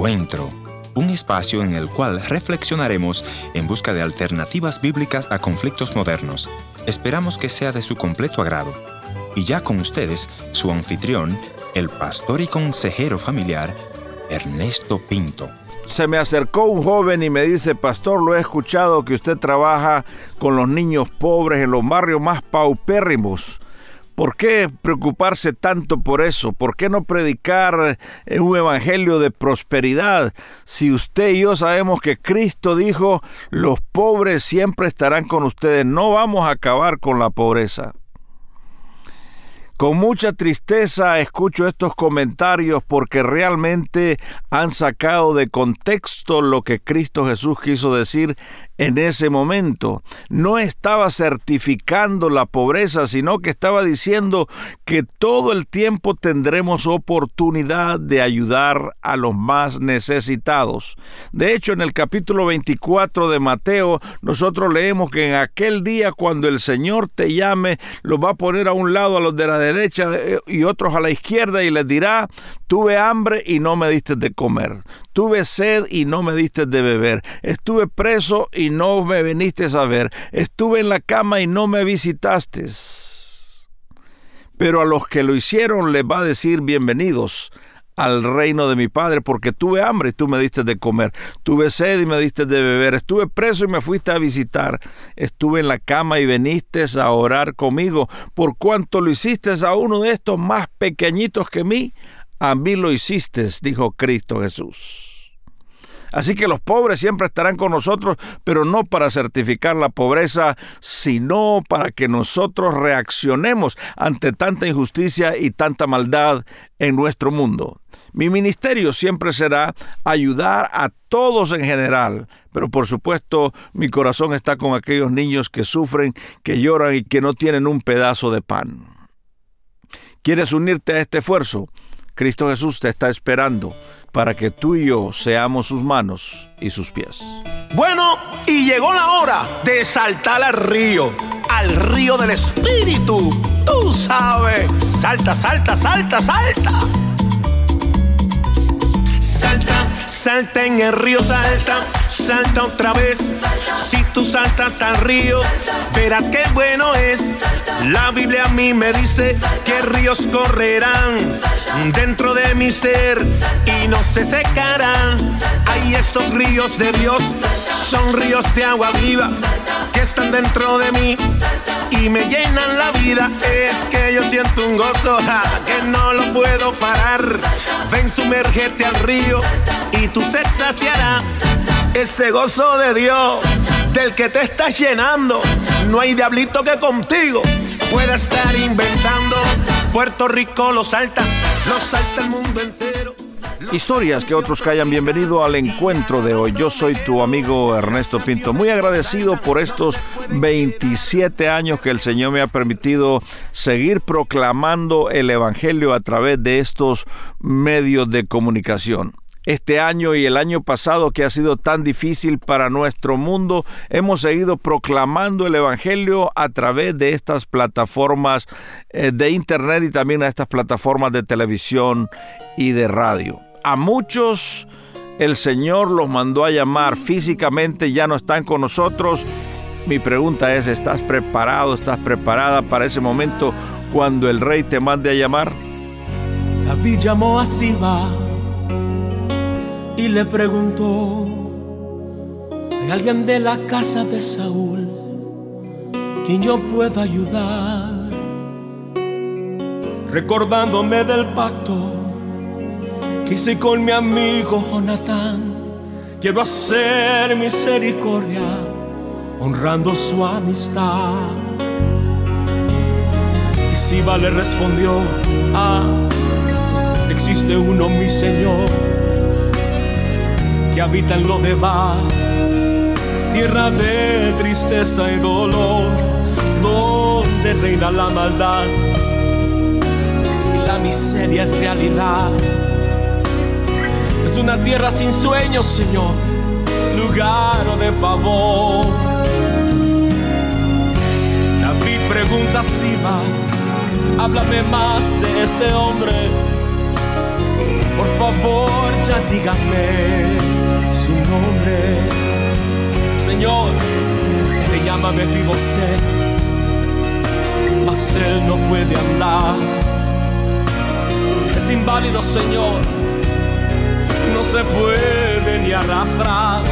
Encuentro, un espacio en el cual reflexionaremos en busca de alternativas bíblicas a conflictos modernos. Esperamos que sea de su completo agrado. Y ya con ustedes, su anfitrión, el pastor y consejero familiar, Ernesto Pinto se me acercó un joven y me dice, pastor, lo he escuchado que usted trabaja con los niños pobres en los barrios más paupérrimos. ¿Por qué preocuparse tanto por eso? ¿Por qué no predicar un evangelio de prosperidad? Si usted y yo sabemos que Cristo dijo, los pobres siempre estarán con ustedes, no vamos a acabar con la pobreza. Con mucha tristeza escucho estos comentarios porque realmente han sacado de contexto lo que Cristo Jesús quiso decir en ese momento. No estaba certificando la pobreza, sino que estaba diciendo que todo el tiempo tendremos oportunidad de ayudar a los más necesitados. De hecho, en el capítulo 24 de Mateo, nosotros leemos que en aquel día cuando el Señor te llame, los va a poner a un lado a los de la derecha eh, y otros a la izquierda y les dirá, tuve hambre y no me diste de comer, tuve sed y no me diste de beber, estuve preso y no me viniste a ver. Estuve en la cama y no me visitaste. Pero a los que lo hicieron les va a decir bienvenidos al reino de mi Padre, porque tuve hambre y tú me diste de comer, tuve sed y me diste de beber, estuve preso y me fuiste a visitar, estuve en la cama y viniste a orar conmigo, por cuanto lo hiciste a uno de estos más pequeñitos que mí, a mí lo hiciste, dijo Cristo Jesús. Así que los pobres siempre estarán con nosotros, pero no para certificar la pobreza, sino para que nosotros reaccionemos ante tanta injusticia y tanta maldad en nuestro mundo. Mi ministerio siempre será ayudar a todos en general, pero por supuesto mi corazón está con aquellos niños que sufren, que lloran y que no tienen un pedazo de pan. ¿Quieres unirte a este esfuerzo? Cristo Jesús te está esperando para que tú y yo seamos sus manos y sus pies. Bueno, y llegó la hora de saltar al río, al río del Espíritu. Tú sabes, salta, salta, salta, salta. Salta, salta en el río, salta, salta otra vez. Si tú saltas al río, verás qué bueno es. La Biblia a mí me dice que ríos correrán dentro de mi ser y no se secarán. Hay estos ríos de Dios, son ríos de agua viva que están dentro de mí y me llenan la vida. Es que yo siento un gozo que no lo puedo parar. Ven, sumérgete al río y tu sed saciará ese gozo de Dios del que te estás llenando. No hay diablito que contigo pueda estar inventando. Puerto Rico lo salta, lo salta el mundo entero. Historias que otros hayan bienvenido al encuentro de hoy. Yo soy tu amigo Ernesto Pinto, muy agradecido por estos 27 años que el Señor me ha permitido seguir proclamando el Evangelio a través de estos medios de comunicación este año y el año pasado que ha sido tan difícil para nuestro mundo, hemos seguido proclamando el Evangelio a través de estas plataformas eh, de Internet y también a estas plataformas de televisión y de radio. A muchos el Señor los mandó a llamar físicamente, ya no están con nosotros. Mi pregunta es, ¿estás preparado, estás preparada para ese momento cuando el rey te mande a llamar? David llamó a Siba y le preguntó, ¿hay alguien de la casa de Saúl quien yo pueda ayudar? Recordándome del pacto que hice con mi amigo Jonatán, quiero hacer misericordia honrando su amistad. Y Siba le respondió, ah, existe uno mi Señor que habita en lo de tierra de tristeza y dolor, donde reina la maldad y la miseria es realidad. Es una tierra sin sueños, Señor, lugar de favor. David pregunta si va, háblame más de este hombre por favor ya díganme su nombre. Señor, se llama Mefibosé, mas él no puede andar. Es inválido, Señor, no se puede ni arrastrar.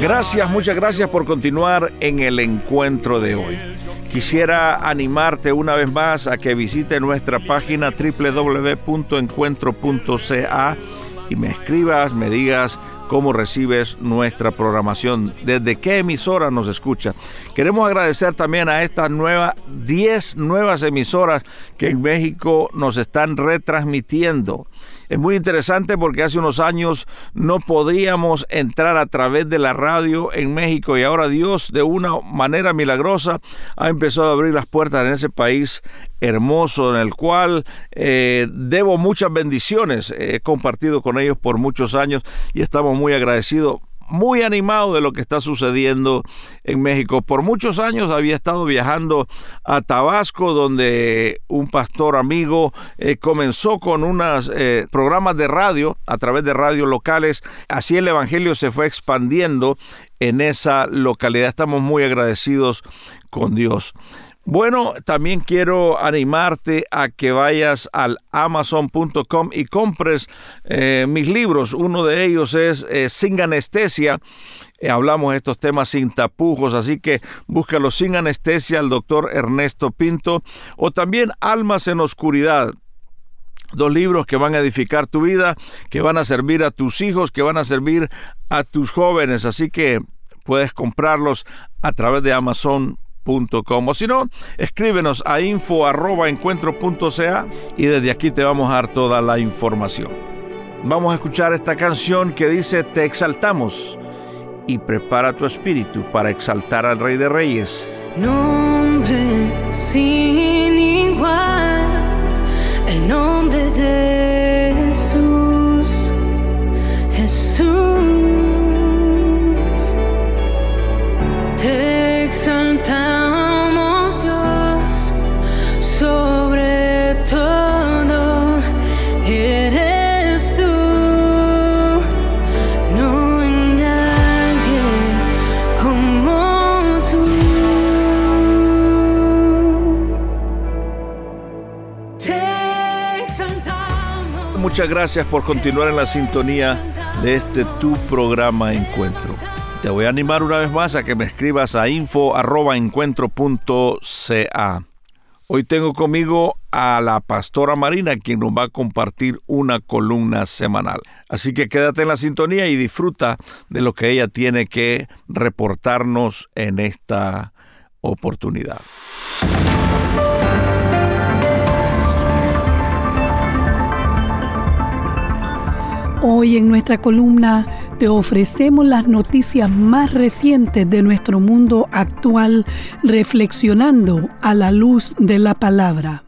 Gracias, muchas gracias por continuar en el encuentro de hoy. Quisiera animarte una vez más a que visite nuestra página www.encuentro.ca y me escribas, me digas cómo recibes nuestra programación, desde qué emisora nos escucha. Queremos agradecer también a estas nuevas 10 nuevas emisoras que en México nos están retransmitiendo. Es muy interesante porque hace unos años no podíamos entrar a través de la radio en México y ahora Dios de una manera milagrosa ha empezado a abrir las puertas en ese país hermoso en el cual eh, debo muchas bendiciones. He compartido con ellos por muchos años y estamos muy agradecidos muy animado de lo que está sucediendo en México. Por muchos años había estado viajando a Tabasco, donde un pastor amigo eh, comenzó con unos eh, programas de radio, a través de radios locales. Así el Evangelio se fue expandiendo en esa localidad. Estamos muy agradecidos con Dios. Bueno, también quiero animarte a que vayas al amazon.com y compres eh, mis libros. Uno de ellos es eh, Sin Anestesia. Eh, hablamos de estos temas sin tapujos, así que búscalo sin anestesia al doctor Ernesto Pinto. O también Almas en Oscuridad. Dos libros que van a edificar tu vida, que van a servir a tus hijos, que van a servir a tus jóvenes. Así que puedes comprarlos a través de O si no, escríbenos a info.encuentro.ca y desde aquí te vamos a dar toda la información. Vamos a escuchar esta canción que dice Te exaltamos y prepara tu espíritu para exaltar al Rey de Reyes. Nombre sin igual, Muchas gracias por continuar en la sintonía de este tu programa Encuentro. Te voy a animar una vez más a que me escribas a info.encuentro.ca. Hoy tengo conmigo a la pastora Marina, quien nos va a compartir una columna semanal. Así que quédate en la sintonía y disfruta de lo que ella tiene que reportarnos en esta oportunidad. Hoy en nuestra columna te ofrecemos las noticias más recientes de nuestro mundo actual, reflexionando a la luz de la palabra.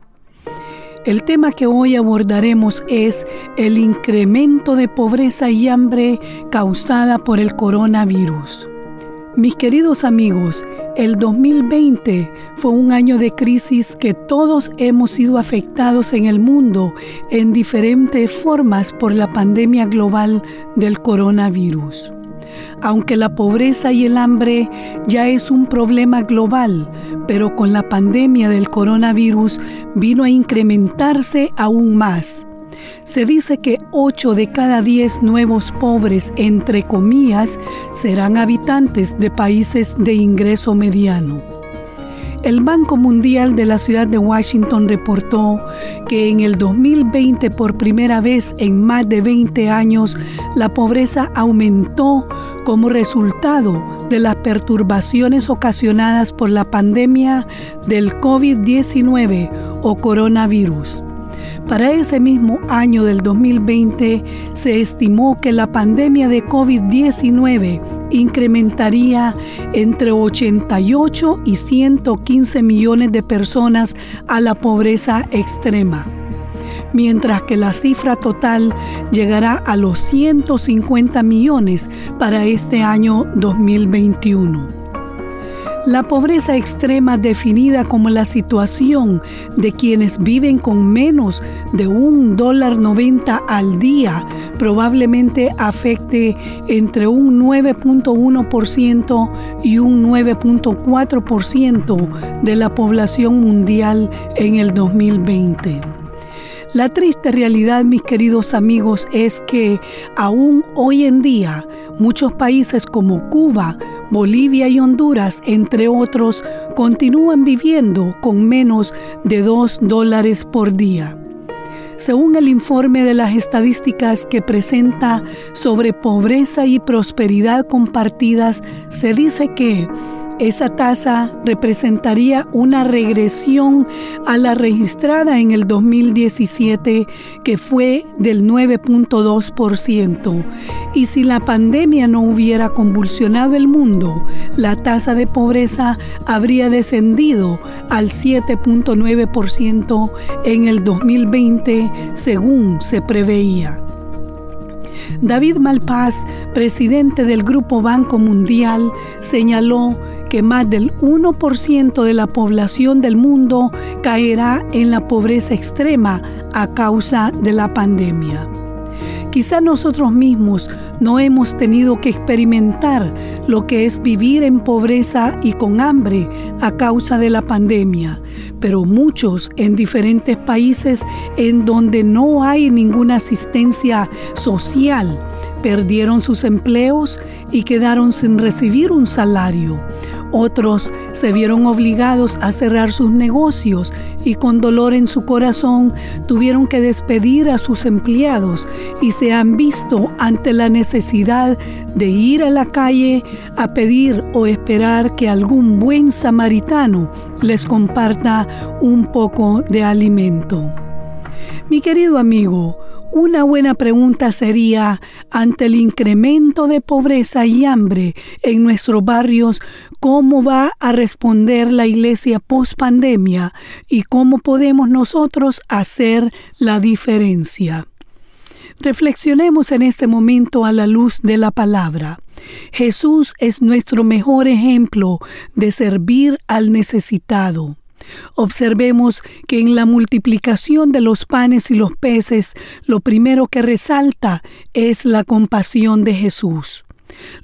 El tema que hoy abordaremos es el incremento de pobreza y hambre causada por el coronavirus. Mis queridos amigos, el 2020 fue un año de crisis que todos hemos sido afectados en el mundo en diferentes formas por la pandemia global del coronavirus. Aunque la pobreza y el hambre ya es un problema global, pero con la pandemia del coronavirus vino a incrementarse aún más. Se dice que 8 de cada 10 nuevos pobres, entre comillas, serán habitantes de países de ingreso mediano. El Banco Mundial de la ciudad de Washington reportó que en el 2020 por primera vez en más de 20 años la pobreza aumentó como resultado de las perturbaciones ocasionadas por la pandemia del COVID-19 o coronavirus. Para ese mismo año del 2020 se estimó que la pandemia de COVID-19 incrementaría entre 88 y 115 millones de personas a la pobreza extrema mientras que la cifra total llegará a los 150 millones para este año 2021. La pobreza extrema definida como la situación de quienes viven con menos de un dólar 90 al día probablemente afecte entre un 9.1% y un 9.4% de la población mundial en el 2020. La triste realidad, mis queridos amigos, es que aún hoy en día muchos países como Cuba, Bolivia y Honduras, entre otros, continúan viviendo con menos de 2 dólares por día. Según el informe de las estadísticas que presenta sobre pobreza y prosperidad compartidas, se dice que esa tasa representaría una regresión a la registrada en el 2017, que fue del 9.2%. Y si la pandemia no hubiera convulsionado el mundo, la tasa de pobreza habría descendido al 7.9% en el 2020, según se preveía. David Malpaz, presidente del Grupo Banco Mundial, señaló que más del 1% de la población del mundo caerá en la pobreza extrema a causa de la pandemia. Quizá nosotros mismos no hemos tenido que experimentar lo que es vivir en pobreza y con hambre a causa de la pandemia, pero muchos en diferentes países en donde no hay ninguna asistencia social perdieron sus empleos y quedaron sin recibir un salario otros se vieron obligados a cerrar sus negocios y con dolor en su corazón tuvieron que despedir a sus empleados y se han visto ante la necesidad de ir a la calle a pedir o esperar que algún buen samaritano les comparta un poco de alimento. Mi querido amigo, una buena pregunta sería, ante el incremento de pobreza y hambre en nuestros barrios, ¿cómo va a responder la iglesia post pandemia y cómo podemos nosotros hacer la diferencia? Reflexionemos en este momento a la luz de la palabra. Jesús es nuestro mejor ejemplo de servir al necesitado. Observemos que en la multiplicación de los panes y los peces, lo primero que resalta es la compasión de Jesús.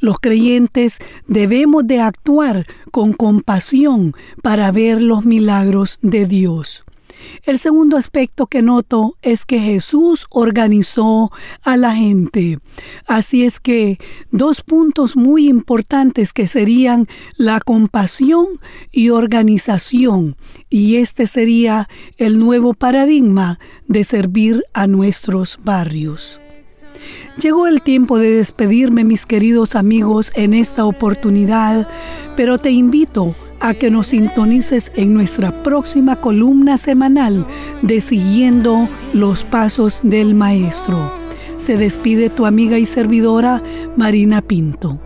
Los creyentes debemos de actuar con compasión para ver los milagros de Dios. El segundo aspecto que noto es que Jesús organizó a la gente. Así es que dos puntos muy importantes que serían la compasión y organización. Y este sería el nuevo paradigma de servir a nuestros barrios. Llegó el tiempo de despedirme, mis queridos amigos, en esta oportunidad, pero te invito a que nos sintonices en nuestra próxima columna semanal de Siguiendo los Pasos del Maestro. Se despide tu amiga y servidora Marina Pinto.